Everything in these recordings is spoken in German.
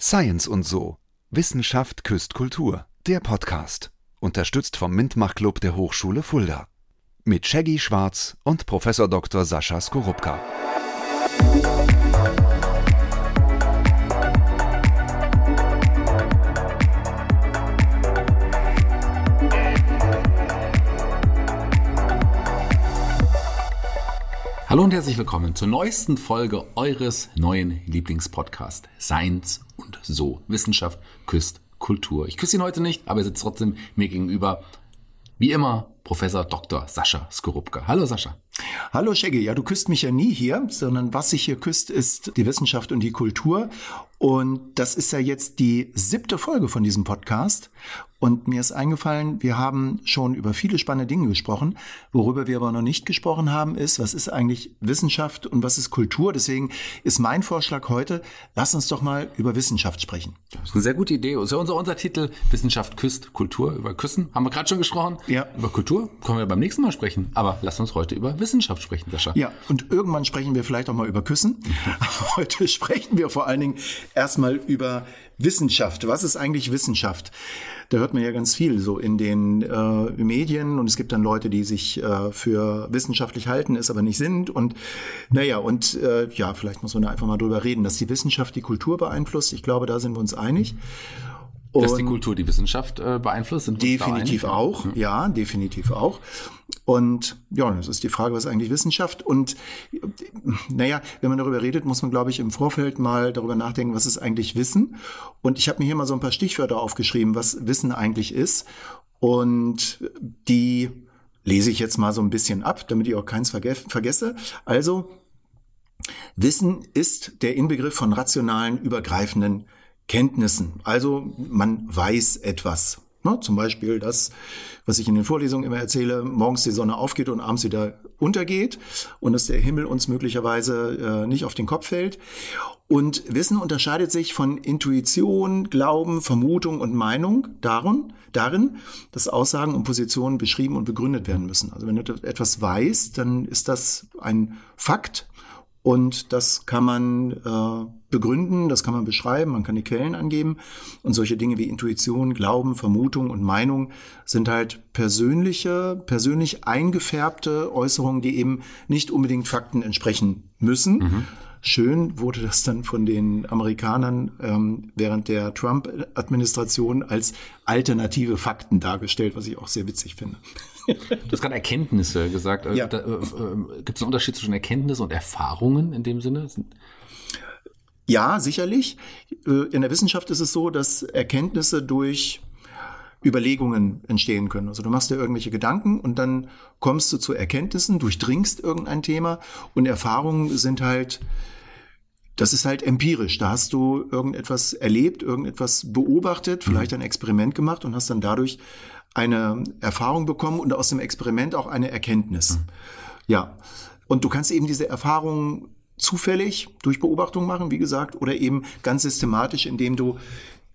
Science und so. Wissenschaft küsst Kultur. Der Podcast. Unterstützt vom Mintmach Club der Hochschule Fulda. Mit Shaggy Schwarz und Professor Dr. Sascha Skorupka. Hallo und herzlich willkommen zur neuesten Folge eures neuen Lieblingspodcasts Science und so. Wissenschaft küsst Kultur. Ich küsse ihn heute nicht, aber er sitzt trotzdem mir gegenüber. Wie immer, Professor Dr. Sascha Skorupka. Hallo Sascha. Hallo Shaggy, ja, du küsst mich ja nie hier, sondern was sich hier küsst, ist die Wissenschaft und die Kultur. Und das ist ja jetzt die siebte Folge von diesem Podcast. Und mir ist eingefallen, wir haben schon über viele spannende Dinge gesprochen. Worüber wir aber noch nicht gesprochen haben, ist, was ist eigentlich Wissenschaft und was ist Kultur? Deswegen ist mein Vorschlag heute, lass uns doch mal über Wissenschaft sprechen. Das ist eine sehr gute Idee. Das ist ja unser Untertitel Wissenschaft küsst Kultur. Über Küssen haben wir gerade schon gesprochen. Ja. Über Kultur können wir beim nächsten Mal sprechen. Aber lass uns heute über Wissenschaft sprechen, Sascha. Ja, und irgendwann sprechen wir vielleicht auch mal über Küssen. Heute sprechen wir vor allen Dingen erstmal über Wissenschaft. Was ist eigentlich Wissenschaft? Da hört man ja ganz viel so in den äh, Medien und es gibt dann Leute, die sich äh, für wissenschaftlich halten, es aber nicht sind. Und naja, und äh, ja, vielleicht muss man da einfach mal drüber reden, dass die Wissenschaft die Kultur beeinflusst. Ich glaube, da sind wir uns einig. Dass die Kultur die Wissenschaft äh, beeinflusst? Definitiv auch, ja, definitiv auch. Und ja, das ist die Frage, was ist eigentlich Wissenschaft? Und naja, wenn man darüber redet, muss man, glaube ich, im Vorfeld mal darüber nachdenken, was ist eigentlich Wissen? Und ich habe mir hier mal so ein paar Stichwörter aufgeschrieben, was Wissen eigentlich ist. Und die lese ich jetzt mal so ein bisschen ab, damit ich auch keins verge vergesse. Also, Wissen ist der Inbegriff von rationalen, übergreifenden Kenntnissen. Also man weiß etwas. Ne? Zum Beispiel das, was ich in den Vorlesungen immer erzähle, morgens die Sonne aufgeht und abends wieder untergeht und dass der Himmel uns möglicherweise äh, nicht auf den Kopf fällt. Und Wissen unterscheidet sich von Intuition, Glauben, Vermutung und Meinung darin, darin, dass Aussagen und Positionen beschrieben und begründet werden müssen. Also wenn du etwas weißt, dann ist das ein Fakt und das kann man äh, begründen, das kann man beschreiben, man kann die Quellen angeben. Und solche Dinge wie Intuition, Glauben, Vermutung und Meinung sind halt persönliche, persönlich eingefärbte Äußerungen, die eben nicht unbedingt Fakten entsprechen müssen. Schön wurde das dann von den Amerikanern ähm, während der Trump-Administration als alternative Fakten dargestellt, was ich auch sehr witzig finde. Du hast gerade Erkenntnisse gesagt. Ja. äh, äh, Gibt es einen Unterschied zwischen Erkenntnis und Erfahrungen in dem Sinne? Ja, sicherlich. Äh, In der Wissenschaft ist es so, dass Erkenntnisse durch Überlegungen entstehen können. Also du machst dir irgendwelche Gedanken und dann kommst du zu Erkenntnissen, durchdringst irgendein Thema und Erfahrungen sind halt, das ist halt empirisch. Da hast du irgendetwas erlebt, irgendetwas beobachtet, vielleicht ein Experiment gemacht und hast dann dadurch eine Erfahrung bekommen und aus dem Experiment auch eine Erkenntnis. Ja. Und du kannst eben diese Erfahrung zufällig durch Beobachtung machen, wie gesagt, oder eben ganz systematisch, indem du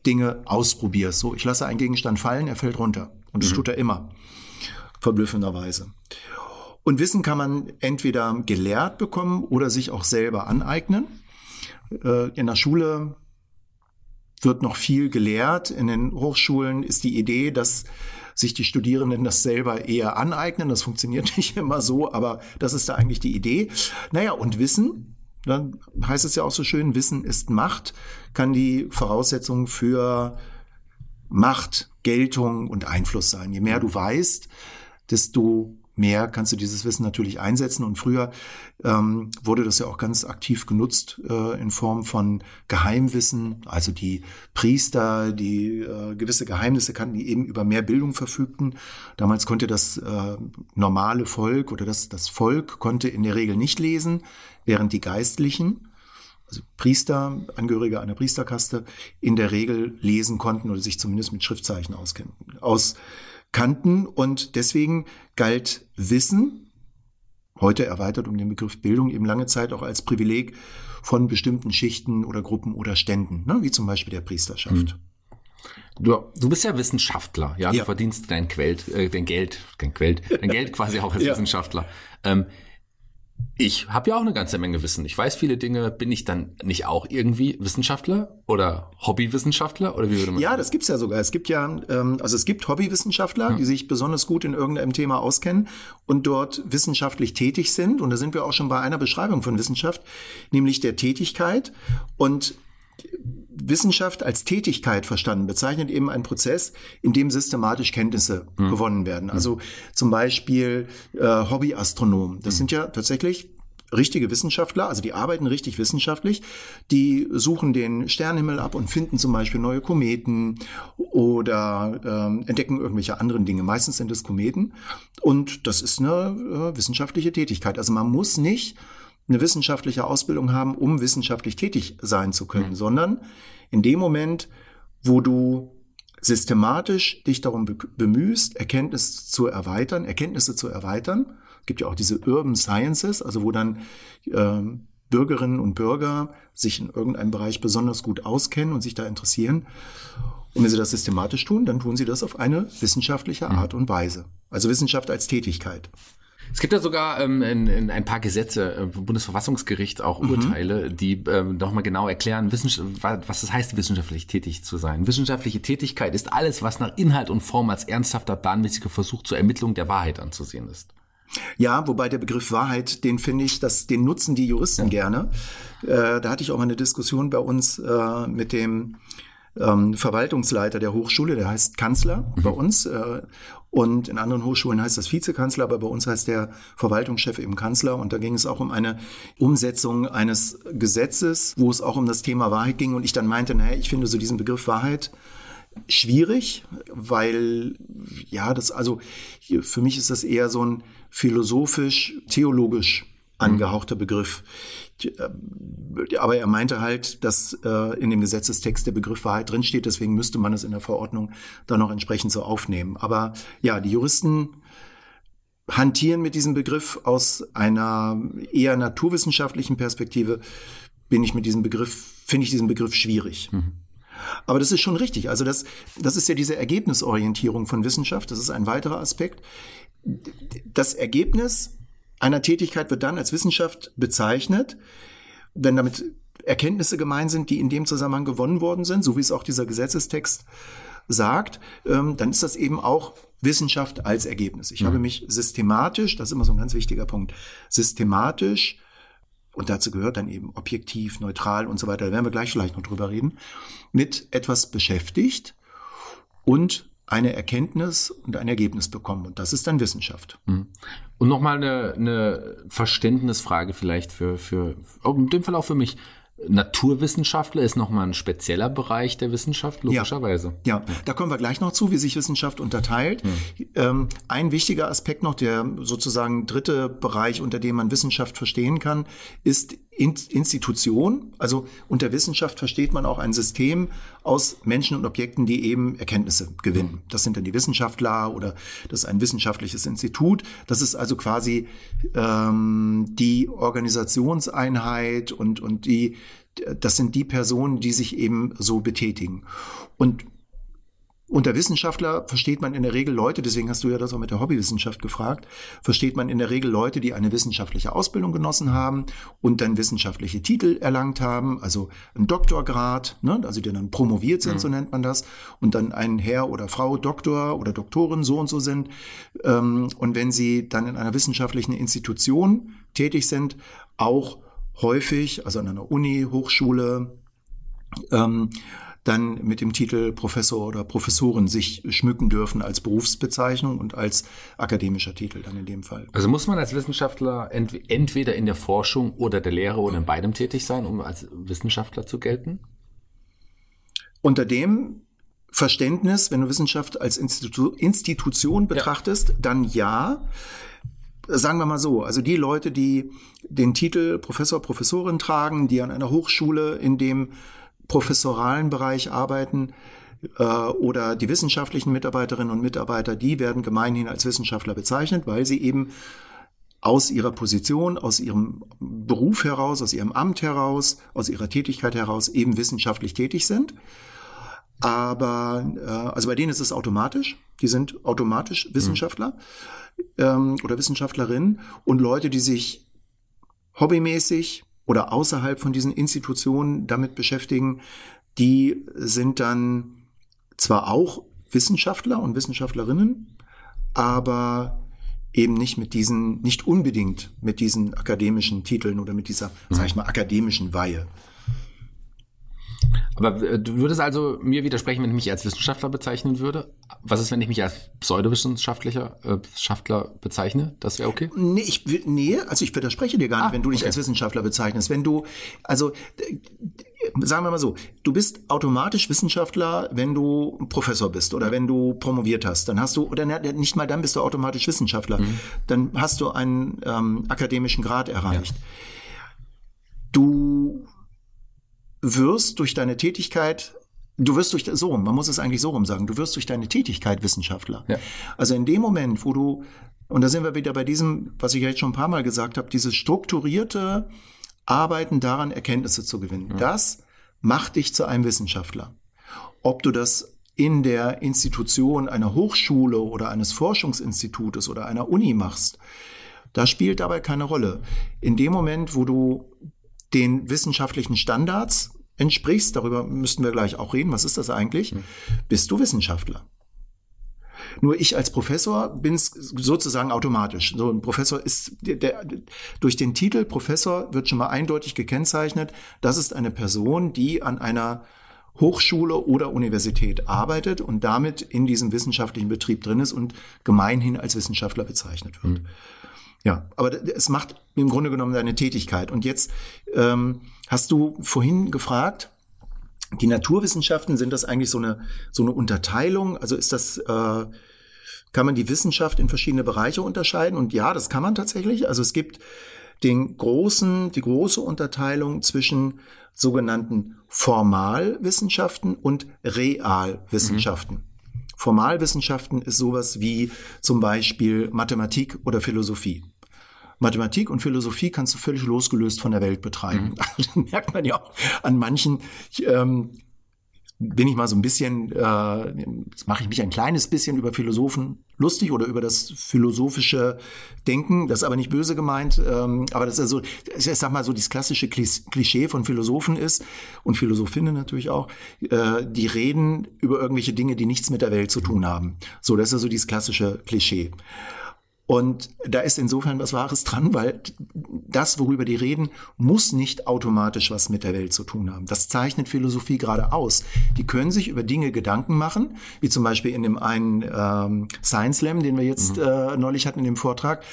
Dinge ausprobierst. So, ich lasse einen Gegenstand fallen, er fällt runter. Und das tut er immer. Verblüffenderweise. Und Wissen kann man entweder gelehrt bekommen oder sich auch selber aneignen. Äh, In der Schule wird noch viel gelehrt. In den Hochschulen ist die Idee, dass sich die Studierenden das selber eher aneignen. Das funktioniert nicht immer so, aber das ist da eigentlich die Idee. Naja, und Wissen, dann heißt es ja auch so schön, Wissen ist Macht, kann die Voraussetzung für Macht, Geltung und Einfluss sein. Je mehr du weißt, desto mehr kannst du dieses Wissen natürlich einsetzen. Und früher ähm, wurde das ja auch ganz aktiv genutzt äh, in Form von Geheimwissen. Also die Priester, die äh, gewisse Geheimnisse kannten, die eben über mehr Bildung verfügten. Damals konnte das äh, normale Volk oder das, das Volk konnte in der Regel nicht lesen, während die Geistlichen, also Priester, Angehörige einer Priesterkaste, in der Regel lesen konnten oder sich zumindest mit Schriftzeichen auskannten. Auskannten. Und deswegen galt Wissen, heute erweitert um den Begriff Bildung, eben lange Zeit auch als Privileg von bestimmten Schichten oder Gruppen oder Ständen, ne? wie zum Beispiel der Priesterschaft. Du, du bist ja Wissenschaftler, ja, Ja. du verdienst dein Quelt, äh, dein Geld, dein Quelt, dein Geld quasi auch als Ja. Wissenschaftler. Ähm, ich habe ja auch eine ganze Menge Wissen. Ich weiß viele Dinge. Bin ich dann nicht auch irgendwie Wissenschaftler oder Hobbywissenschaftler oder wie würde man? Ja, das gibt's ja sogar. Es gibt ja, ähm, also es gibt Hobbywissenschaftler, hm. die sich besonders gut in irgendeinem Thema auskennen und dort wissenschaftlich tätig sind. Und da sind wir auch schon bei einer Beschreibung von Wissenschaft, nämlich der Tätigkeit. Und Wissenschaft als Tätigkeit verstanden bezeichnet eben einen Prozess, in dem systematisch Kenntnisse mhm. gewonnen werden. Also zum Beispiel äh, Hobbyastronomen. Das mhm. sind ja tatsächlich richtige Wissenschaftler, also die arbeiten richtig wissenschaftlich, die suchen den Sternenhimmel ab und finden zum Beispiel neue Kometen oder ähm, entdecken irgendwelche anderen Dinge. Meistens sind es Kometen und das ist eine äh, wissenschaftliche Tätigkeit. Also man muss nicht eine wissenschaftliche Ausbildung haben, um wissenschaftlich tätig sein zu können, mhm. sondern in dem Moment, wo du systematisch dich darum bemühst, Erkenntnisse zu erweitern, Erkenntnisse zu erweitern, gibt ja auch diese Urban Sciences, also wo dann äh, Bürgerinnen und Bürger sich in irgendeinem Bereich besonders gut auskennen und sich da interessieren. Und wenn sie das systematisch tun, dann tun sie das auf eine wissenschaftliche mhm. Art und Weise. Also Wissenschaft als Tätigkeit. Es gibt ja sogar ähm, in, in ein paar Gesetze, äh, Bundesverfassungsgericht auch mhm. Urteile, die ähm, nochmal genau erklären, was es heißt, wissenschaftlich tätig zu sein. Wissenschaftliche Tätigkeit ist alles, was nach Inhalt und Form als ernsthafter, planmäßiger Versuch zur Ermittlung der Wahrheit anzusehen ist. Ja, wobei der Begriff Wahrheit, den finde ich, dass den nutzen die Juristen ja. gerne. Äh, da hatte ich auch mal eine Diskussion bei uns äh, mit dem ähm, Verwaltungsleiter der Hochschule, der heißt Kanzler mhm. bei uns. Äh, und in anderen Hochschulen heißt das Vizekanzler, aber bei uns heißt der Verwaltungschef eben Kanzler. Und da ging es auch um eine Umsetzung eines Gesetzes, wo es auch um das Thema Wahrheit ging. Und ich dann meinte, naja, ich finde so diesen Begriff Wahrheit schwierig, weil ja, das also für mich ist das eher so ein philosophisch, theologisch angehauchter Begriff. Äh, aber er meinte halt, dass äh, in dem Gesetzestext der Begriff Wahrheit drinsteht, deswegen müsste man es in der Verordnung dann noch entsprechend so aufnehmen. Aber ja, die Juristen hantieren mit diesem Begriff aus einer eher naturwissenschaftlichen Perspektive, bin ich mit diesem Begriff, finde ich diesen Begriff schwierig. Mhm. Aber das ist schon richtig. Also das, das ist ja diese Ergebnisorientierung von Wissenschaft. Das ist ein weiterer Aspekt. Das Ergebnis einer Tätigkeit wird dann als Wissenschaft bezeichnet, wenn damit Erkenntnisse gemeint sind, die in dem Zusammenhang gewonnen worden sind, so wie es auch dieser Gesetzestext sagt, ähm, dann ist das eben auch Wissenschaft als Ergebnis. Ich mhm. habe mich systematisch, das ist immer so ein ganz wichtiger Punkt, systematisch und dazu gehört dann eben objektiv, neutral und so weiter, da werden wir gleich vielleicht noch drüber reden, mit etwas beschäftigt und eine Erkenntnis und ein Ergebnis bekommen. Und das ist dann Wissenschaft. Mhm. Und nochmal eine, eine Verständnisfrage vielleicht für, für, in dem Fall auch für mich. Naturwissenschaftler ist nochmal ein spezieller Bereich der Wissenschaft, logischerweise. Ja, ja, da kommen wir gleich noch zu, wie sich Wissenschaft unterteilt. Mhm. Ähm, ein wichtiger Aspekt noch, der sozusagen dritte Bereich, unter dem man Wissenschaft verstehen kann, ist Institution. Also unter Wissenschaft versteht man auch ein System aus Menschen und Objekten, die eben Erkenntnisse gewinnen. Das sind dann die Wissenschaftler oder das ist ein wissenschaftliches Institut. Das ist also quasi ähm, die Organisationseinheit und, und die, das sind die Personen, die sich eben so betätigen. Und unter Wissenschaftler versteht man in der Regel Leute, deswegen hast du ja das auch mit der Hobbywissenschaft gefragt, versteht man in der Regel Leute, die eine wissenschaftliche Ausbildung genossen haben und dann wissenschaftliche Titel erlangt haben, also ein Doktorgrad, ne, also die dann promoviert sind, mhm. so nennt man das, und dann ein Herr oder Frau Doktor oder Doktorin so und so sind. Ähm, und wenn sie dann in einer wissenschaftlichen Institution tätig sind, auch häufig, also an einer Uni, Hochschule, ähm, dann mit dem Titel Professor oder Professorin sich schmücken dürfen als Berufsbezeichnung und als akademischer Titel dann in dem Fall. Also muss man als Wissenschaftler ent entweder in der Forschung oder der Lehre oder in beidem tätig sein, um als Wissenschaftler zu gelten? Unter dem Verständnis, wenn du Wissenschaft als Institu Institution betrachtest, ja. dann ja. Sagen wir mal so, also die Leute, die den Titel Professor, Professorin tragen, die an einer Hochschule in dem professoralen Bereich arbeiten äh, oder die wissenschaftlichen Mitarbeiterinnen und Mitarbeiter, die werden gemeinhin als Wissenschaftler bezeichnet, weil sie eben aus ihrer Position, aus ihrem Beruf heraus, aus ihrem Amt heraus, aus ihrer Tätigkeit heraus eben wissenschaftlich tätig sind. Aber äh, also bei denen ist es automatisch. Die sind automatisch Wissenschaftler mhm. ähm, oder Wissenschaftlerinnen und Leute, die sich hobbymäßig oder außerhalb von diesen Institutionen damit beschäftigen, die sind dann zwar auch Wissenschaftler und Wissenschaftlerinnen, aber eben nicht mit diesen, nicht unbedingt mit diesen akademischen Titeln oder mit dieser, mhm. sag ich mal, akademischen Weihe. Aber äh, du würdest also mir widersprechen, wenn ich mich als Wissenschaftler bezeichnen würde? Was ist, wenn ich mich als pseudowissenschaftlicher äh, bezeichne? Das wäre okay? Nee, ich, nee, also ich widerspreche dir gar nicht, ah, wenn du dich okay. als Wissenschaftler bezeichnest. Wenn du, also sagen wir mal so, du bist automatisch Wissenschaftler, wenn du Professor bist oder wenn du promoviert hast. Dann hast du, oder nicht mal dann bist du automatisch Wissenschaftler. Mhm. Dann hast du einen ähm, akademischen Grad erreicht. Ja. Du wirst durch deine Tätigkeit Du wirst durch so man muss es eigentlich so rum sagen, du wirst durch deine Tätigkeit Wissenschaftler. Ja. Also in dem Moment, wo du und da sind wir wieder bei diesem, was ich jetzt schon ein paar Mal gesagt habe, dieses strukturierte Arbeiten daran, Erkenntnisse zu gewinnen. Mhm. Das macht dich zu einem Wissenschaftler. Ob du das in der Institution einer Hochschule oder eines Forschungsinstitutes oder einer Uni machst, das spielt dabei keine Rolle. In dem Moment, wo du den wissenschaftlichen Standards entsprichst, darüber müssten wir gleich auch reden, was ist das eigentlich, mhm. bist du Wissenschaftler. Nur ich als Professor bin es sozusagen automatisch. So ein Professor ist der, der, durch den Titel Professor wird schon mal eindeutig gekennzeichnet. Das ist eine Person, die an einer Hochschule oder Universität arbeitet und damit in diesem wissenschaftlichen Betrieb drin ist und gemeinhin als Wissenschaftler bezeichnet wird. Mhm. Ja, aber es macht im Grunde genommen deine Tätigkeit. Und jetzt ähm, hast du vorhin gefragt, die Naturwissenschaften, sind das eigentlich so eine, so eine Unterteilung? Also ist das, äh, kann man die Wissenschaft in verschiedene Bereiche unterscheiden? Und ja, das kann man tatsächlich. Also es gibt den großen, die große Unterteilung zwischen sogenannten Formalwissenschaften und Realwissenschaften. Mhm. Formalwissenschaften ist sowas wie zum Beispiel Mathematik oder Philosophie. Mathematik und Philosophie kannst du völlig losgelöst von der Welt betreiben. Mhm. Also, merkt man ja auch an manchen, ähm, bin ich mal so ein bisschen, äh, jetzt mache ich mich ein kleines bisschen über Philosophen lustig oder über das philosophische Denken, das ist aber nicht böse gemeint, ähm, aber das ist also, ich sag mal so, das klassische Klischee von Philosophen ist und Philosophinnen natürlich auch, äh, die reden über irgendwelche Dinge, die nichts mit der Welt zu tun haben. So, das ist also dieses klassische Klischee. Und da ist insofern was Wahres dran, weil das, worüber die reden, muss nicht automatisch was mit der Welt zu tun haben. Das zeichnet Philosophie gerade aus. Die können sich über Dinge Gedanken machen, wie zum Beispiel in dem einen ähm, Science Slam, den wir jetzt mhm. äh, neulich hatten in dem Vortrag,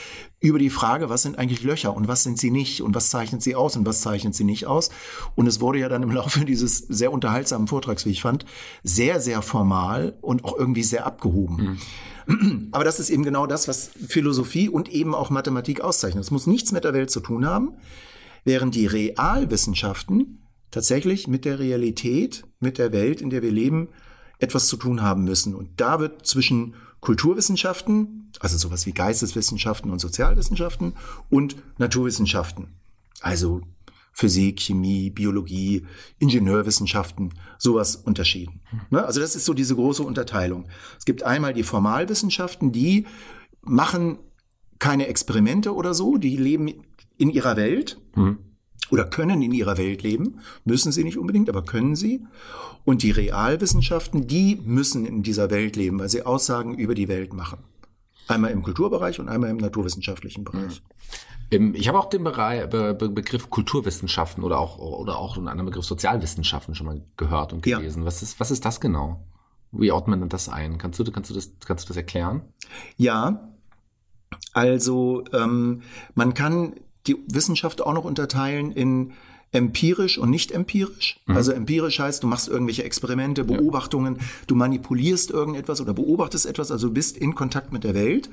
über die Frage, was sind eigentlich Löcher und was sind sie nicht und was zeichnet sie aus und was zeichnet sie nicht aus. Und es wurde ja dann im Laufe dieses sehr unterhaltsamen Vortrags, wie ich fand, sehr, sehr formal und auch irgendwie sehr abgehoben. Mhm. Aber das ist eben genau das, was Philosophie und eben auch Mathematik auszeichnet. Es muss nichts mit der Welt zu tun haben, während die Realwissenschaften tatsächlich mit der Realität, mit der Welt, in der wir leben, etwas zu tun haben müssen. Und da wird zwischen Kulturwissenschaften, also sowas wie Geisteswissenschaften und Sozialwissenschaften und Naturwissenschaften, also Physik, Chemie, Biologie, Ingenieurwissenschaften, sowas unterschieden. Ne? Also das ist so diese große Unterteilung. Es gibt einmal die Formalwissenschaften, die machen keine Experimente oder so, die leben in ihrer Welt mhm. oder können in ihrer Welt leben, müssen sie nicht unbedingt, aber können sie. Und die Realwissenschaften, die müssen in dieser Welt leben, weil sie Aussagen über die Welt machen. Einmal im Kulturbereich und einmal im naturwissenschaftlichen Bereich. Ich habe auch den Begriff Kulturwissenschaften oder auch, oder auch einen anderen Begriff Sozialwissenschaften schon mal gehört und gelesen. Ja. Was, ist, was ist das genau? Wie ordnet man das ein? Kannst du, kannst du, das, kannst du das erklären? Ja, also ähm, man kann die Wissenschaft auch noch unterteilen in empirisch und nicht empirisch. Mhm. Also empirisch heißt, du machst irgendwelche Experimente, Beobachtungen, ja. du manipulierst irgendetwas oder beobachtest etwas, also du bist in Kontakt mit der Welt.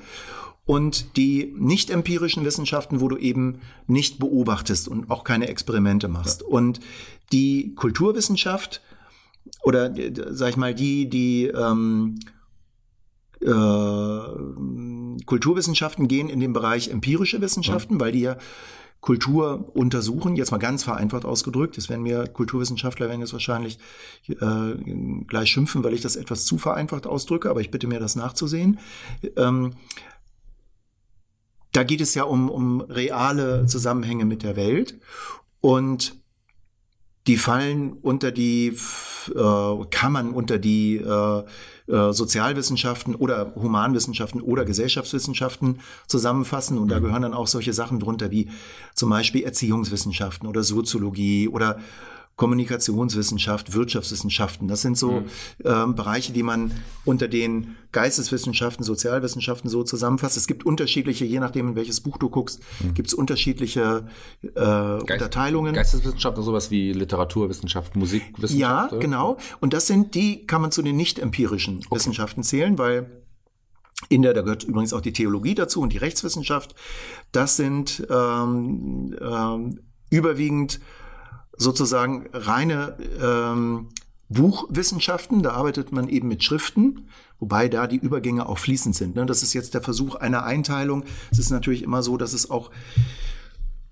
Und die nicht empirischen Wissenschaften, wo du eben nicht beobachtest und auch keine Experimente machst. Ja. Und die Kulturwissenschaft oder sag ich mal die die ähm, äh, Kulturwissenschaften gehen in den Bereich empirische Wissenschaften, ja. weil die ja Kultur untersuchen, jetzt mal ganz vereinfacht ausgedrückt. Das werden mir Kulturwissenschaftler werden jetzt wahrscheinlich äh, gleich schimpfen, weil ich das etwas zu vereinfacht ausdrücke, aber ich bitte mir das nachzusehen. Ähm, da geht es ja um, um reale Zusammenhänge mit der Welt. Und die fallen unter die, äh, kann man unter die äh, äh, Sozialwissenschaften oder Humanwissenschaften oder Gesellschaftswissenschaften zusammenfassen. Und da mhm. gehören dann auch solche Sachen drunter wie zum Beispiel Erziehungswissenschaften oder Soziologie oder Kommunikationswissenschaft, Wirtschaftswissenschaften. Das sind so mhm. ähm, Bereiche, die man unter den Geisteswissenschaften, Sozialwissenschaften so zusammenfasst. Es gibt unterschiedliche, je nachdem, in welches Buch du guckst, mhm. gibt es unterschiedliche äh, Geist, Unterteilungen. Geisteswissenschaften, sowas wie Literaturwissenschaft, Musikwissenschaft? Ja, genau. Und das sind die, kann man zu den nicht empirischen okay. Wissenschaften zählen, weil in der, da gehört übrigens auch die Theologie dazu und die Rechtswissenschaft. Das sind ähm, ähm, überwiegend sozusagen reine ähm, Buchwissenschaften, da arbeitet man eben mit Schriften, wobei da die Übergänge auch fließend sind. Ne? Das ist jetzt der Versuch einer Einteilung. Es ist natürlich immer so, dass es auch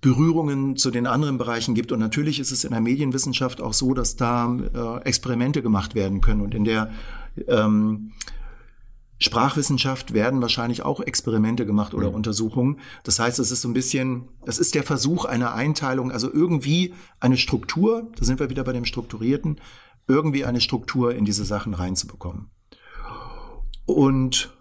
Berührungen zu den anderen Bereichen gibt. Und natürlich ist es in der Medienwissenschaft auch so, dass da äh, Experimente gemacht werden können. Und in der ähm, Sprachwissenschaft werden wahrscheinlich auch Experimente gemacht oder mhm. Untersuchungen. Das heißt, es ist so ein bisschen, es ist der Versuch einer Einteilung, also irgendwie eine Struktur, da sind wir wieder bei dem Strukturierten, irgendwie eine Struktur in diese Sachen reinzubekommen. Und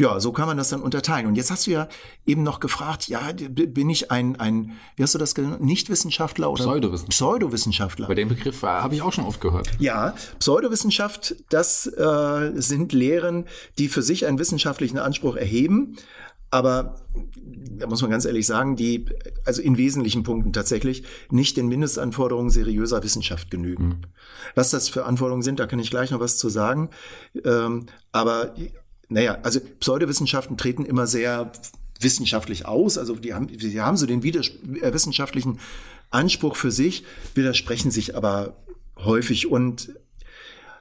ja, so kann man das dann unterteilen. Und jetzt hast du ja eben noch gefragt, ja, bin ich ein, ein wie hast du das genannt, Nichtwissenschaftler oder Pseudowissenschaftler? Pseudowissenschaftler. Bei dem Begriff äh, habe ich auch schon oft gehört. Ja, Pseudowissenschaft, das äh, sind Lehren, die für sich einen wissenschaftlichen Anspruch erheben, aber da muss man ganz ehrlich sagen, die, also in wesentlichen Punkten tatsächlich nicht den Mindestanforderungen seriöser Wissenschaft genügen. Mhm. Was das für Anforderungen sind, da kann ich gleich noch was zu sagen. Ähm, aber naja, also Pseudowissenschaften treten immer sehr wissenschaftlich aus. Also die haben, die haben so den äh, wissenschaftlichen Anspruch für sich, widersprechen sich aber häufig und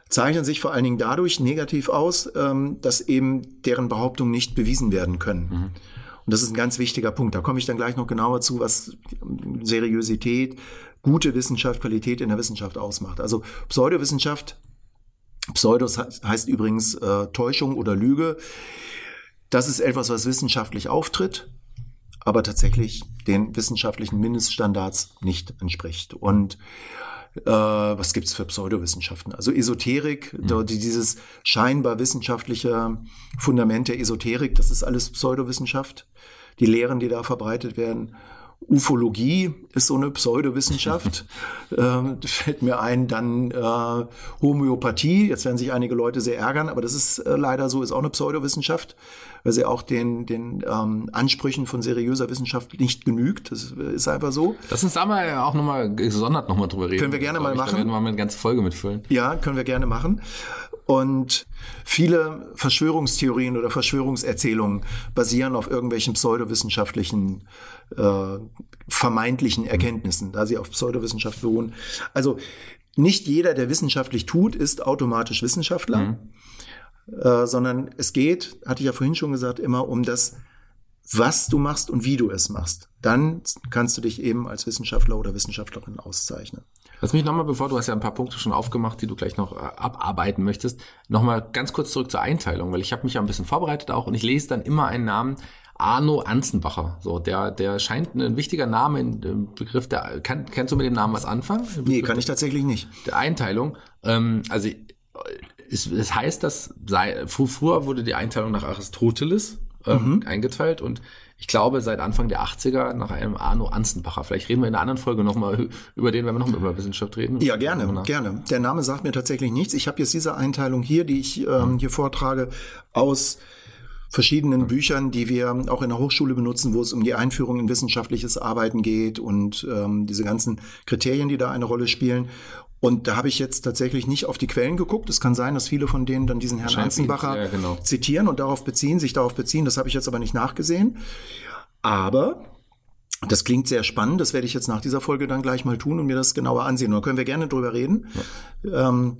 zeichnen sich vor allen Dingen dadurch negativ aus, ähm, dass eben deren Behauptungen nicht bewiesen werden können. Mhm. Und das ist ein ganz wichtiger Punkt. Da komme ich dann gleich noch genauer zu, was Seriosität, gute Wissenschaft, Qualität in der Wissenschaft ausmacht. Also Pseudowissenschaft Pseudos heißt übrigens äh, Täuschung oder Lüge. Das ist etwas, was wissenschaftlich auftritt, aber tatsächlich den wissenschaftlichen Mindeststandards nicht entspricht. Und äh, was gibt's für Pseudowissenschaften? Also Esoterik, mhm. dieses scheinbar wissenschaftliche Fundament der Esoterik, das ist alles Pseudowissenschaft. Die Lehren, die da verbreitet werden. Ufologie ist so eine Pseudowissenschaft. ähm, fällt mir ein, dann äh, Homöopathie. Jetzt werden sich einige Leute sehr ärgern, aber das ist äh, leider so, ist auch eine Pseudowissenschaft, weil sie auch den, den ähm, Ansprüchen von seriöser Wissenschaft nicht genügt. Das ist einfach so. Lass uns da mal auch nochmal gesondert nochmal drüber reden. Können wir gerne mal machen. Da werden wir mal eine ganze Folge mitfüllen. Ja, können wir gerne machen. Und viele Verschwörungstheorien oder Verschwörungserzählungen basieren auf irgendwelchen pseudowissenschaftlichen äh, vermeintlichen Erkenntnissen, da sie auf Pseudowissenschaft beruhen. Also nicht jeder, der wissenschaftlich tut, ist automatisch Wissenschaftler, mhm. äh, sondern es geht, hatte ich ja vorhin schon gesagt, immer um das, was du machst und wie du es machst. Dann kannst du dich eben als Wissenschaftler oder Wissenschaftlerin auszeichnen. Lass mich nochmal, bevor du hast ja ein paar Punkte schon aufgemacht, die du gleich noch äh, abarbeiten möchtest, nochmal ganz kurz zurück zur Einteilung, weil ich habe mich ja ein bisschen vorbereitet auch und ich lese dann immer einen Namen, Arno Anzenbacher. So, der, der scheint ein wichtiger Name im Begriff der, kann, kannst du mit dem Namen was anfangen? Nee, kann ich tatsächlich nicht. Der Einteilung. Ähm, also, es, es heißt, dass sei, früher wurde die Einteilung nach Aristoteles ähm, mhm. eingeteilt und ich glaube, seit Anfang der 80er nach einem Arno Anzenbacher. Vielleicht reden wir in einer anderen Folge nochmal über den, wenn wir nochmal über Wissenschaft reden. Ja, gerne, gerne. Der Name sagt mir tatsächlich nichts. Ich habe jetzt diese Einteilung hier, die ich ähm, hier vortrage, aus verschiedenen Büchern, die wir auch in der Hochschule benutzen, wo es um die Einführung in wissenschaftliches Arbeiten geht und ähm, diese ganzen Kriterien, die da eine Rolle spielen. Und da habe ich jetzt tatsächlich nicht auf die Quellen geguckt. Es kann sein, dass viele von denen dann diesen Herrn Hansenbacher ja, genau. zitieren und darauf beziehen, sich darauf beziehen. Das habe ich jetzt aber nicht nachgesehen. Aber das klingt sehr spannend. Das werde ich jetzt nach dieser Folge dann gleich mal tun und mir das genauer ansehen. Da können wir gerne drüber reden. Ja. Ähm,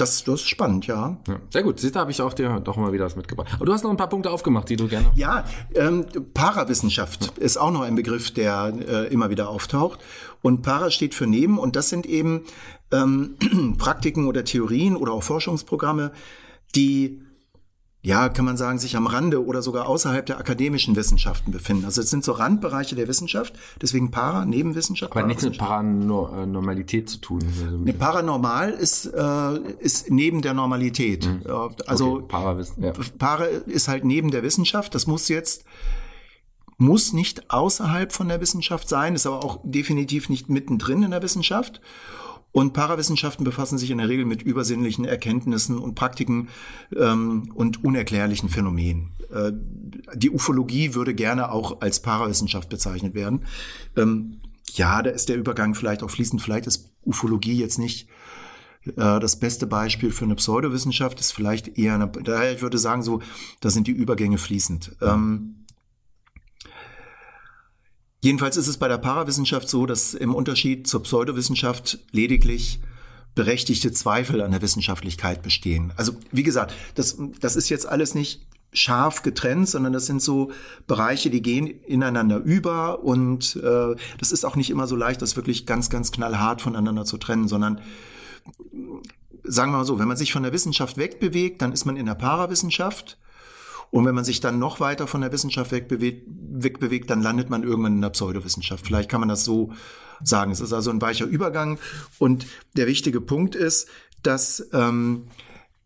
das, das ist spannend, ja. ja. Sehr gut. Siehst du, habe ich auch dir doch mal wieder was mitgebracht. Aber du hast noch ein paar Punkte aufgemacht, die du gerne. Ja, ähm, Parawissenschaft ja. ist auch noch ein Begriff, der äh, immer wieder auftaucht. Und Para steht für neben und das sind eben ähm, Praktiken oder Theorien oder auch Forschungsprogramme, die ja, kann man sagen, sich am Rande oder sogar außerhalb der akademischen Wissenschaften befinden. Also es sind so Randbereiche der Wissenschaft, deswegen Para, Nebenwissenschaft. Aber nichts mit Paranormalität zu tun. Ne, Paranormal ist, äh, ist neben der Normalität. Mhm. Also okay, Parawissen, ja. Para ist halt neben der Wissenschaft. Das muss jetzt muss nicht außerhalb von der Wissenschaft sein, ist aber auch definitiv nicht mittendrin in der Wissenschaft. Und Parawissenschaften befassen sich in der Regel mit übersinnlichen Erkenntnissen und Praktiken ähm, und unerklärlichen Phänomenen. Äh, die Ufologie würde gerne auch als Parawissenschaft bezeichnet werden. Ähm, ja, da ist der Übergang vielleicht auch fließend. Vielleicht ist Ufologie jetzt nicht äh, das beste Beispiel für eine Pseudowissenschaft. Ist vielleicht eher, eine, daher ich würde sagen so, da sind die Übergänge fließend. Ähm, Jedenfalls ist es bei der Parawissenschaft so, dass im Unterschied zur Pseudowissenschaft lediglich berechtigte Zweifel an der Wissenschaftlichkeit bestehen. Also wie gesagt, das, das ist jetzt alles nicht scharf getrennt, sondern das sind so Bereiche, die gehen ineinander über und äh, das ist auch nicht immer so leicht, das wirklich ganz, ganz knallhart voneinander zu trennen, sondern sagen wir mal so, wenn man sich von der Wissenschaft wegbewegt, dann ist man in der Parawissenschaft und wenn man sich dann noch weiter von der Wissenschaft wegbewegt, wegbewegt, dann landet man irgendwann in der Pseudowissenschaft. Vielleicht kann man das so sagen. Es ist also ein weicher Übergang. Und der wichtige Punkt ist, dass ähm,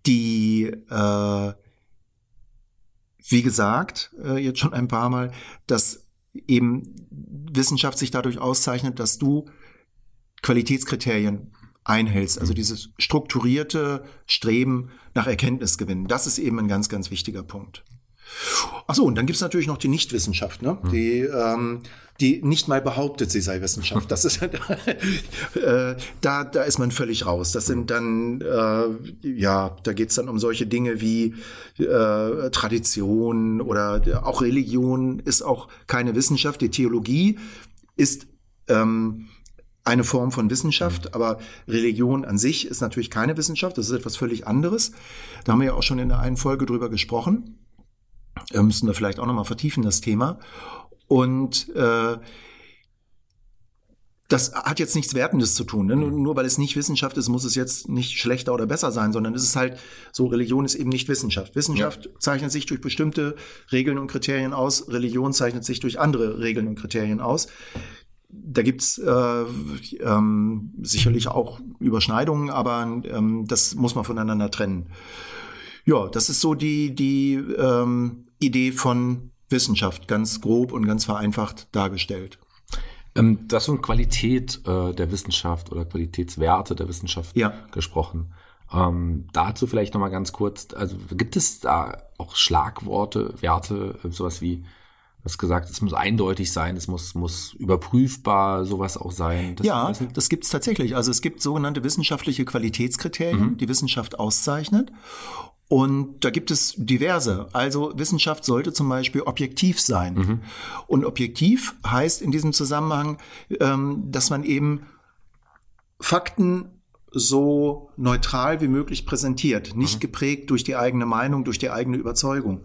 die, äh, wie gesagt, äh, jetzt schon ein paar Mal, dass eben Wissenschaft sich dadurch auszeichnet, dass du Qualitätskriterien einhältst. Also dieses strukturierte Streben nach Erkenntnisgewinn. Das ist eben ein ganz, ganz wichtiger Punkt. Ach so, und dann gibt's natürlich noch die Nichtwissenschaft, ne? Hm. die, ähm, die nicht mal behauptet, sie sei Wissenschaft. Das ist äh, da, da ist man völlig raus. Das sind dann, äh, ja, da geht's dann um solche Dinge wie äh, Tradition oder auch Religion ist auch keine Wissenschaft. Die Theologie ist ähm, eine Form von Wissenschaft, mhm. aber Religion an sich ist natürlich keine Wissenschaft, das ist etwas völlig anderes. Da haben wir ja auch schon in der einen Folge drüber gesprochen. Wir müssen wir vielleicht auch nochmal vertiefen, das Thema. Und äh, das hat jetzt nichts Wertendes zu tun. Ne? Nur, mhm. nur weil es nicht Wissenschaft ist, muss es jetzt nicht schlechter oder besser sein, sondern es ist halt so, Religion ist eben nicht Wissenschaft. Wissenschaft ja. zeichnet sich durch bestimmte Regeln und Kriterien aus, Religion zeichnet sich durch andere Regeln und Kriterien aus da gibt's äh, ähm, sicherlich auch Überschneidungen, aber ähm, das muss man voneinander trennen. Ja, das ist so die, die ähm, Idee von Wissenschaft, ganz grob und ganz vereinfacht dargestellt. Ähm, du hast von Qualität äh, der Wissenschaft oder Qualitätswerte der Wissenschaft ja. gesprochen. Ähm, dazu vielleicht nochmal ganz kurz, also gibt es da auch Schlagworte, Werte, sowas wie hast gesagt, es muss eindeutig sein, es muss, muss überprüfbar sowas auch sein. Das, ja, das gibt es tatsächlich. Also es gibt sogenannte wissenschaftliche Qualitätskriterien, mhm. die Wissenschaft auszeichnet. Und da gibt es diverse. Also Wissenschaft sollte zum Beispiel objektiv sein. Mhm. Und objektiv heißt in diesem Zusammenhang, ähm, dass man eben Fakten so neutral wie möglich präsentiert, nicht mhm. geprägt durch die eigene Meinung, durch die eigene Überzeugung.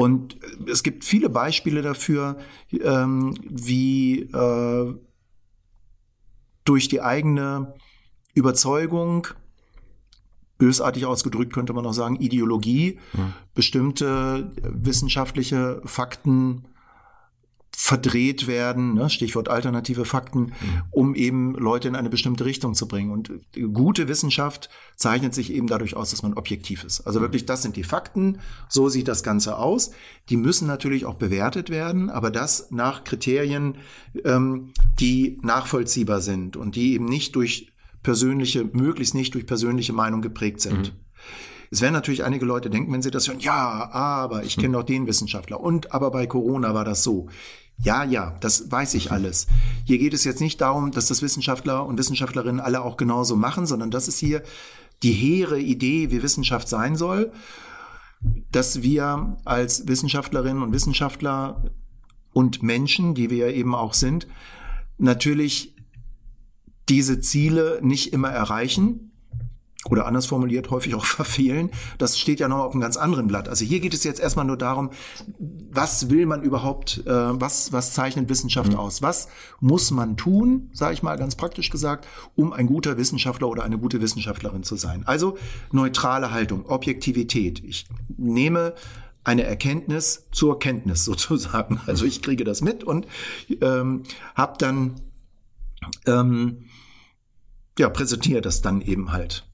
Und es gibt viele Beispiele dafür, ähm, wie äh, durch die eigene Überzeugung, bösartig ausgedrückt könnte man auch sagen, Ideologie, mhm. bestimmte wissenschaftliche Fakten verdreht werden, ne, Stichwort alternative Fakten, mhm. um eben Leute in eine bestimmte Richtung zu bringen. Und gute Wissenschaft zeichnet sich eben dadurch aus, dass man objektiv ist. Also mhm. wirklich, das sind die Fakten, so sieht das Ganze aus. Die müssen natürlich auch bewertet werden, aber das nach Kriterien, ähm, die nachvollziehbar sind und die eben nicht durch persönliche, möglichst nicht durch persönliche Meinung geprägt sind. Mhm. Es werden natürlich einige Leute denken, wenn sie das hören, ja, aber ich kenne doch den Wissenschaftler und aber bei Corona war das so. Ja, ja, das weiß ich alles. Hier geht es jetzt nicht darum, dass das Wissenschaftler und Wissenschaftlerinnen alle auch genauso machen, sondern das ist hier die hehre Idee, wie Wissenschaft sein soll, dass wir als Wissenschaftlerinnen und Wissenschaftler und Menschen, die wir eben auch sind, natürlich diese Ziele nicht immer erreichen. Oder anders formuliert häufig auch verfehlen, das steht ja noch auf einem ganz anderen Blatt. Also hier geht es jetzt erstmal nur darum, was will man überhaupt, äh, was, was zeichnet Wissenschaft mhm. aus? Was muss man tun, sage ich mal ganz praktisch gesagt, um ein guter Wissenschaftler oder eine gute Wissenschaftlerin zu sein? Also neutrale Haltung, Objektivität. Ich nehme eine Erkenntnis zur Kenntnis sozusagen. Also ich kriege das mit und ähm, habe dann ähm, ja präsentiere das dann eben halt.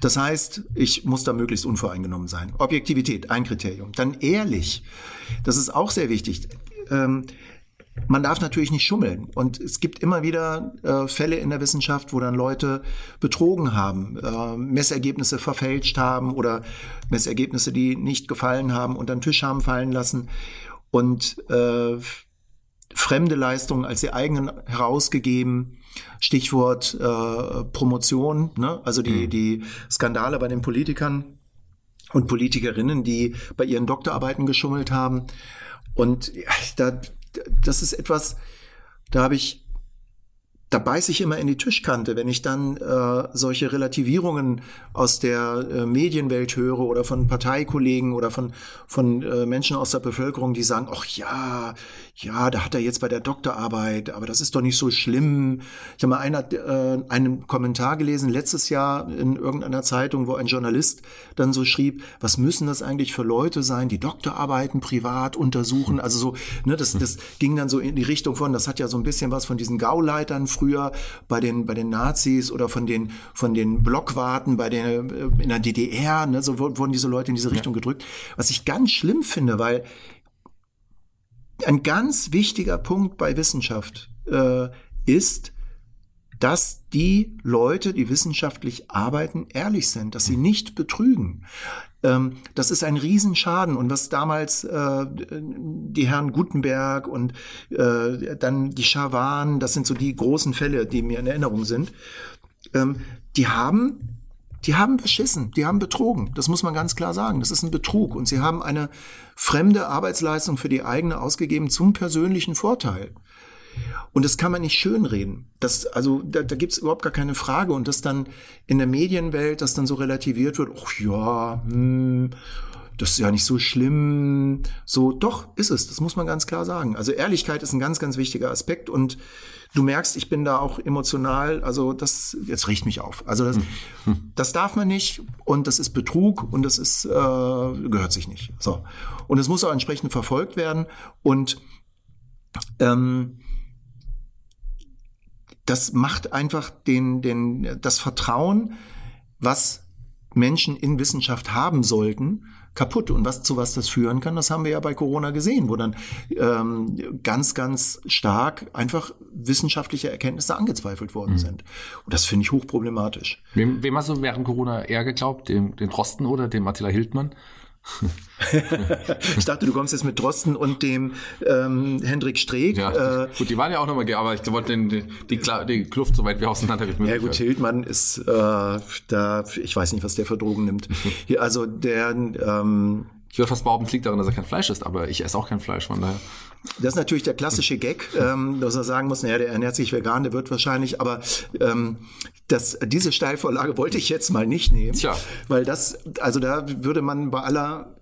Das heißt, ich muss da möglichst unvoreingenommen sein. Objektivität, ein Kriterium. Dann ehrlich. Das ist auch sehr wichtig. Ähm, man darf natürlich nicht schummeln. Und es gibt immer wieder äh, Fälle in der Wissenschaft, wo dann Leute betrogen haben, äh, Messergebnisse verfälscht haben oder Messergebnisse, die nicht gefallen haben, unter den Tisch haben fallen lassen. Und äh, fremde Leistungen als die eigenen herausgegeben. Stichwort äh, Promotion, ne? also die, mhm. die Skandale bei den Politikern und Politikerinnen, die bei ihren Doktorarbeiten geschummelt haben. Und da, das ist etwas, da habe ich da beiß ich immer in die Tischkante, wenn ich dann äh, solche Relativierungen aus der äh, Medienwelt höre oder von Parteikollegen oder von, von äh, Menschen aus der Bevölkerung, die sagen, ach ja, ja, da hat er jetzt bei der Doktorarbeit, aber das ist doch nicht so schlimm. Ich habe mal einer, äh, einen Kommentar gelesen letztes Jahr in irgendeiner Zeitung, wo ein Journalist dann so schrieb, was müssen das eigentlich für Leute sein, die Doktorarbeiten privat untersuchen? Also so, ne, das, das ging dann so in die Richtung von, das hat ja so ein bisschen was von diesen Gauleitern früher bei den, bei den Nazis oder von den, von den Blockwarten bei den, äh, in der DDR, ne, so wurden diese Leute in diese Richtung ja. gedrückt. Was ich ganz schlimm finde, weil ein ganz wichtiger Punkt bei Wissenschaft äh, ist, dass die Leute, die wissenschaftlich arbeiten, ehrlich sind, dass sie nicht betrügen. Ähm, das ist ein Riesenschaden. Und was damals äh, die Herren Gutenberg und äh, dann die Schawan, das sind so die großen Fälle, die mir in Erinnerung sind, ähm, die haben die haben beschissen, die haben betrogen. Das muss man ganz klar sagen. Das ist ein Betrug. Und sie haben eine fremde Arbeitsleistung für die eigene ausgegeben zum persönlichen Vorteil. Und das kann man nicht schönreden. Das, also da, da gibt es überhaupt gar keine Frage. Und das dann in der Medienwelt, das dann so relativiert wird, ach ja, hm, das ist ja nicht so schlimm. So, doch, ist es. Das muss man ganz klar sagen. Also Ehrlichkeit ist ein ganz, ganz wichtiger Aspekt. Und du merkst, ich bin da auch emotional. Also das, jetzt riecht mich auf. Also das, hm. das darf man nicht. Und das ist Betrug und das ist, äh, gehört sich nicht. So. Und es muss auch entsprechend verfolgt werden. Und ähm, das macht einfach den, den, das Vertrauen, was Menschen in Wissenschaft haben sollten, kaputt. Und was zu was das führen kann, das haben wir ja bei Corona gesehen, wo dann ähm, ganz, ganz stark einfach wissenschaftliche Erkenntnisse angezweifelt worden mhm. sind. Und das finde ich hochproblematisch. Wem, wem hast du während Corona eher geglaubt? Dem, den Drosten oder dem Attila Hildmann? Ich dachte, du kommst jetzt mit Drosten und dem ähm, Hendrik Streeck. Ja, äh, gut, die waren ja auch nochmal, aber ich wollte den, die, die, die Kluft so weit wie auseinander wie möglich. Ja gut, Hildmann ist äh, da, ich weiß nicht, was der für Drogen nimmt. Hier, also der ähm, ich würde fast behaupten, es liegt daran, dass er kein Fleisch isst, aber ich esse auch kein Fleisch, von daher. Das ist natürlich der klassische Gag, ähm, dass er sagen muss, naja, der ernährt sich vegan, der wird wahrscheinlich, aber ähm, das, diese Steilvorlage wollte ich jetzt mal nicht nehmen. Tja. Weil das, also da würde man bei aller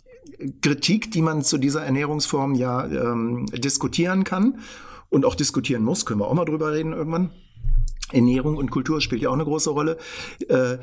Kritik, die man zu dieser Ernährungsform ja ähm, diskutieren kann und auch diskutieren muss, können wir auch mal drüber reden irgendwann. Ernährung und Kultur spielt ja auch eine große Rolle. Äh,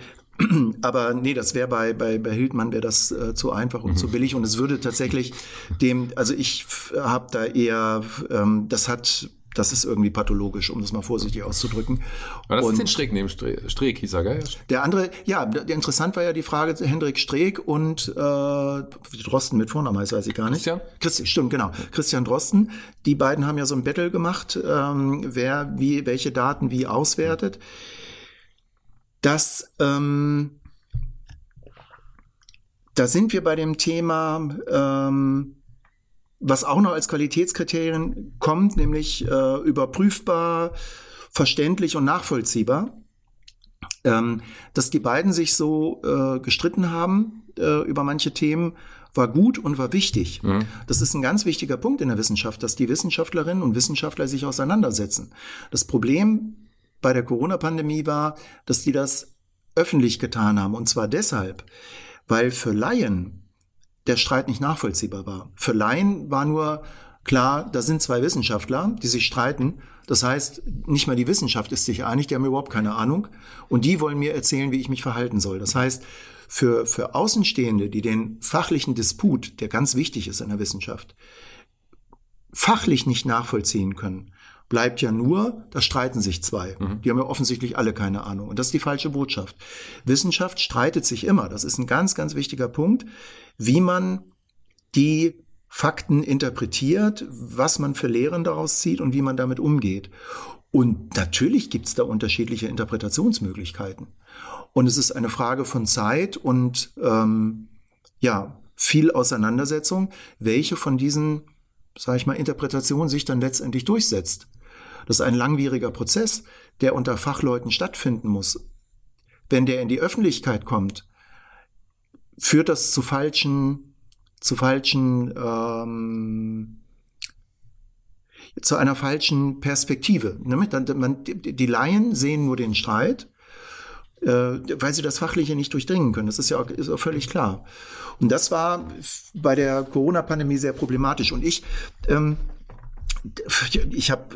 aber nee, das wäre bei, bei, bei Hildmann wäre das äh, zu einfach und mhm. zu billig und es würde tatsächlich dem, also ich habe da eher, ähm, das hat das ist irgendwie pathologisch, um das mal vorsichtig auszudrücken. Aber das und ist den Streeck neben Streeck, hieß er, gell? Der andere, ja, der, interessant war ja die Frage Hendrik Streeck und äh, Drosten mit Vornamen heißt, weiß ich gar nicht. Christian? Christian, stimmt, genau. Christian Drosten. Die beiden haben ja so ein Battle gemacht, ähm, wer wie welche Daten wie auswertet. Das ähm, da sind wir bei dem Thema ähm, was auch noch als Qualitätskriterien kommt, nämlich äh, überprüfbar, verständlich und nachvollziehbar. Ähm, dass die beiden sich so äh, gestritten haben äh, über manche Themen, war gut und war wichtig. Mhm. Das ist ein ganz wichtiger Punkt in der Wissenschaft, dass die Wissenschaftlerinnen und Wissenschaftler sich auseinandersetzen. Das Problem bei der Corona-Pandemie war, dass die das öffentlich getan haben. Und zwar deshalb, weil für Laien der Streit nicht nachvollziehbar war. Für Laien war nur klar, da sind zwei Wissenschaftler, die sich streiten. Das heißt, nicht mal die Wissenschaft ist sich einig, die haben überhaupt keine Ahnung. Und die wollen mir erzählen, wie ich mich verhalten soll. Das heißt, für, für Außenstehende, die den fachlichen Disput, der ganz wichtig ist in der Wissenschaft, fachlich nicht nachvollziehen können, bleibt ja nur, da streiten sich zwei. Mhm. Die haben ja offensichtlich alle keine Ahnung. Und das ist die falsche Botschaft. Wissenschaft streitet sich immer. Das ist ein ganz, ganz wichtiger Punkt, wie man die Fakten interpretiert, was man für Lehren daraus zieht und wie man damit umgeht. Und natürlich gibt es da unterschiedliche Interpretationsmöglichkeiten. Und es ist eine Frage von Zeit und ähm, ja, viel Auseinandersetzung, welche von diesen, sage ich mal, Interpretationen sich dann letztendlich durchsetzt. Das ist ein langwieriger Prozess, der unter Fachleuten stattfinden muss. Wenn der in die Öffentlichkeit kommt, führt das zu falschen, zu falschen, ähm, zu einer falschen Perspektive. Die Laien sehen nur den Streit, äh, weil sie das Fachliche nicht durchdringen können. Das ist ja auch, ist auch völlig klar. Und das war bei der Corona-Pandemie sehr problematisch. Und ich ähm, ich habe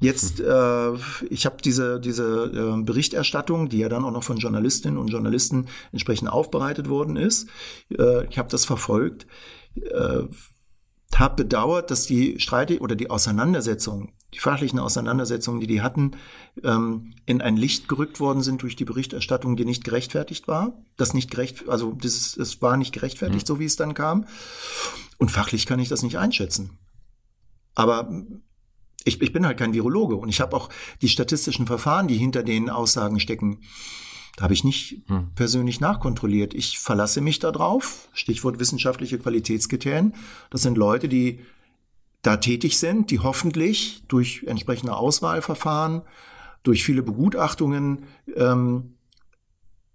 jetzt, äh, ich habe diese diese äh, Berichterstattung, die ja dann auch noch von Journalistinnen und Journalisten entsprechend aufbereitet worden ist. Äh, ich habe das verfolgt, äh, habe bedauert, dass die Streite oder die Auseinandersetzungen, die fachlichen Auseinandersetzungen, die die hatten, ähm, in ein Licht gerückt worden sind durch die Berichterstattung, die nicht gerechtfertigt war. Das nicht gerecht, also das, es war nicht gerechtfertigt, mhm. so wie es dann kam. Und fachlich kann ich das nicht einschätzen. Aber ich, ich bin halt kein Virologe und ich habe auch die statistischen Verfahren, die hinter den Aussagen stecken, da habe ich nicht hm. persönlich nachkontrolliert. Ich verlasse mich darauf. Stichwort wissenschaftliche Qualitätskriterien. Das sind Leute, die da tätig sind, die hoffentlich durch entsprechende Auswahlverfahren, durch viele Begutachtungen ähm,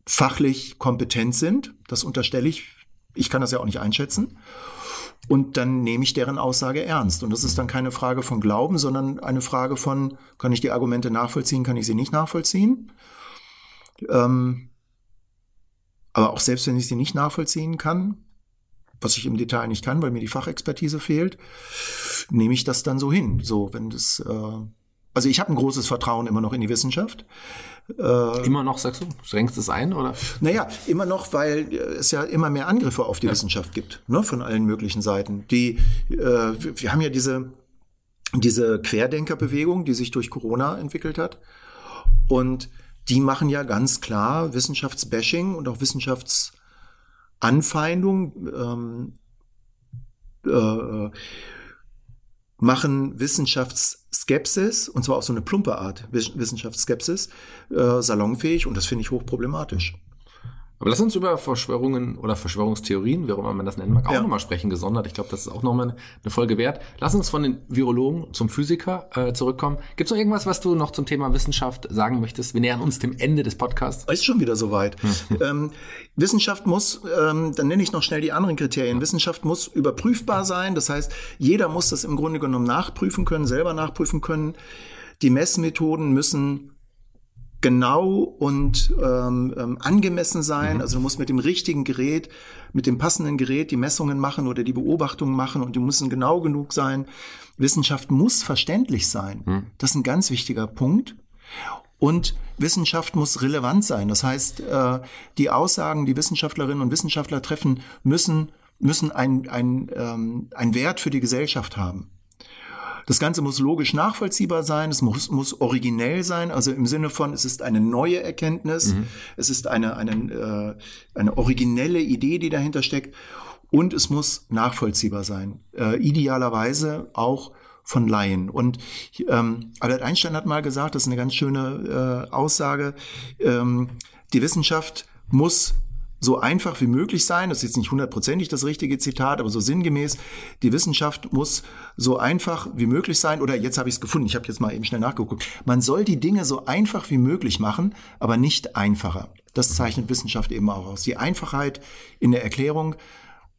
fachlich kompetent sind. Das unterstelle ich. Ich kann das ja auch nicht einschätzen. Und dann nehme ich deren Aussage ernst. Und das ist dann keine Frage von Glauben, sondern eine Frage von, kann ich die Argumente nachvollziehen, kann ich sie nicht nachvollziehen? Ähm, aber auch selbst wenn ich sie nicht nachvollziehen kann, was ich im Detail nicht kann, weil mir die Fachexpertise fehlt, nehme ich das dann so hin. So, wenn das, äh, also ich habe ein großes Vertrauen immer noch in die Wissenschaft. Äh, immer noch, sagst du? Schränkst es ein, oder? Naja, immer noch, weil es ja immer mehr Angriffe auf die ja. Wissenschaft gibt, ne, von allen möglichen Seiten. Die, äh, wir haben ja diese, diese Querdenkerbewegung, die sich durch Corona entwickelt hat. Und die machen ja ganz klar Wissenschaftsbashing und auch Wissenschaftsanfeindung. Ähm, äh, machen Wissenschaftsskepsis, und zwar auf so eine plumpe Art Wissenschaftsskepsis, äh, salonfähig und das finde ich hochproblematisch. Aber lass uns über Verschwörungen oder Verschwörungstheorien, wie auch immer man das nennen mag, auch ja. nochmal sprechen gesondert. Ich glaube, das ist auch nochmal eine Folge wert. Lass uns von den Virologen zum Physiker äh, zurückkommen. Gibt es noch irgendwas, was du noch zum Thema Wissenschaft sagen möchtest? Wir nähern uns dem Ende des Podcasts. Ist schon wieder soweit. Hm. ähm, Wissenschaft muss, ähm, dann nenne ich noch schnell die anderen Kriterien. Wissenschaft muss überprüfbar sein. Das heißt, jeder muss das im Grunde genommen nachprüfen können, selber nachprüfen können. Die Messmethoden müssen genau und ähm, ähm, angemessen sein. Mhm. Also du musst mit dem richtigen Gerät, mit dem passenden Gerät die Messungen machen oder die Beobachtungen machen und die müssen genau genug sein. Wissenschaft muss verständlich sein. Mhm. Das ist ein ganz wichtiger Punkt. Und Wissenschaft muss relevant sein. Das heißt, äh, die Aussagen, die Wissenschaftlerinnen und Wissenschaftler treffen, müssen, müssen ein, ein, ähm, ein Wert für die Gesellschaft haben. Das Ganze muss logisch nachvollziehbar sein, es muss, muss originell sein, also im Sinne von, es ist eine neue Erkenntnis, mhm. es ist eine, eine, äh, eine originelle Idee, die dahinter steckt und es muss nachvollziehbar sein. Äh, idealerweise auch von Laien. Und ähm, Albert Einstein hat mal gesagt, das ist eine ganz schöne äh, Aussage, ähm, die Wissenschaft muss so einfach wie möglich sein. Das ist jetzt nicht hundertprozentig das richtige Zitat, aber so sinngemäß, die Wissenschaft muss so einfach wie möglich sein. Oder jetzt habe ich es gefunden, ich habe jetzt mal eben schnell nachgeguckt. Man soll die Dinge so einfach wie möglich machen, aber nicht einfacher. Das zeichnet Wissenschaft eben auch aus. Die Einfachheit in der Erklärung,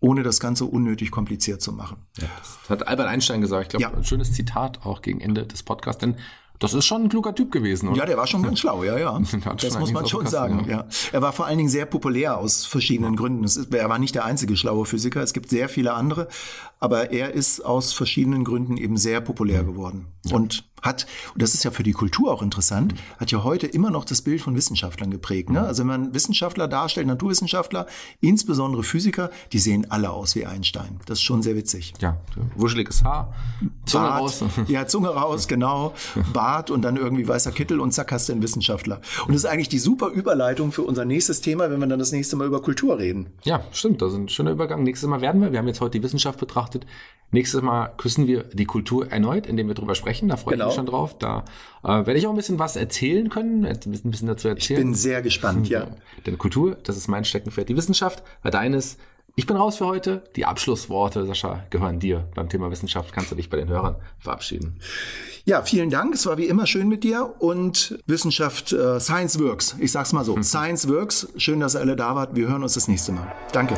ohne das Ganze unnötig kompliziert zu machen. Ja, das hat Albert Einstein gesagt. Ich glaube, ja. ein schönes Zitat auch gegen Ende des Podcasts. Denn Das ist schon ein kluger Typ gewesen, oder? Ja, der war schon ganz schlau, ja, ja. das muss man schon sagen, ja. Er war vor allen Dingen sehr populär aus verschiedenen. Gründen. Ist, er war nicht der einzige schlaue Physiker. Es gibt sehr viele andere. Aber er ist aus verschiedenen Gründen eben sehr populär geworden. Ja. Und hat, und das ist ja für die Kultur auch interessant, hat ja heute immer noch das Bild von Wissenschaftlern geprägt. Ne? Also wenn man Wissenschaftler darstellt, Naturwissenschaftler, insbesondere Physiker, die sehen alle aus wie Einstein. Das ist schon sehr witzig. Ja, wuscheliges Haar, Zunge Bart, raus. Ja, Zunge raus, genau. Bart und dann irgendwie weißer Kittel und zack hast du einen Wissenschaftler. Und das ist eigentlich die super Überleitung für unser nächstes Thema, wenn wir dann das nächste Mal über Kultur reden. Ja, stimmt. Das ist ein schöner Übergang. Nächstes Mal werden wir, wir haben jetzt heute die Wissenschaft betrachtet. Nächstes Mal küssen wir die Kultur erneut, indem wir drüber sprechen. Da freue genau. ich mich schon drauf. Da äh, werde ich auch ein bisschen was erzählen können, ein bisschen dazu erzählen. Ich bin sehr gespannt, ja. Denn Kultur, das ist mein Steckenpferd. Die Wissenschaft war deines. Ich bin raus für heute. Die Abschlussworte, Sascha, gehören dir. Beim Thema Wissenschaft kannst du dich bei den Hörern verabschieden. Ja, vielen Dank. Es war wie immer schön mit dir und Wissenschaft, äh, Science Works. Ich sag's mal so. Science Works. Schön, dass ihr alle da wart. Wir hören uns das nächste Mal. Danke.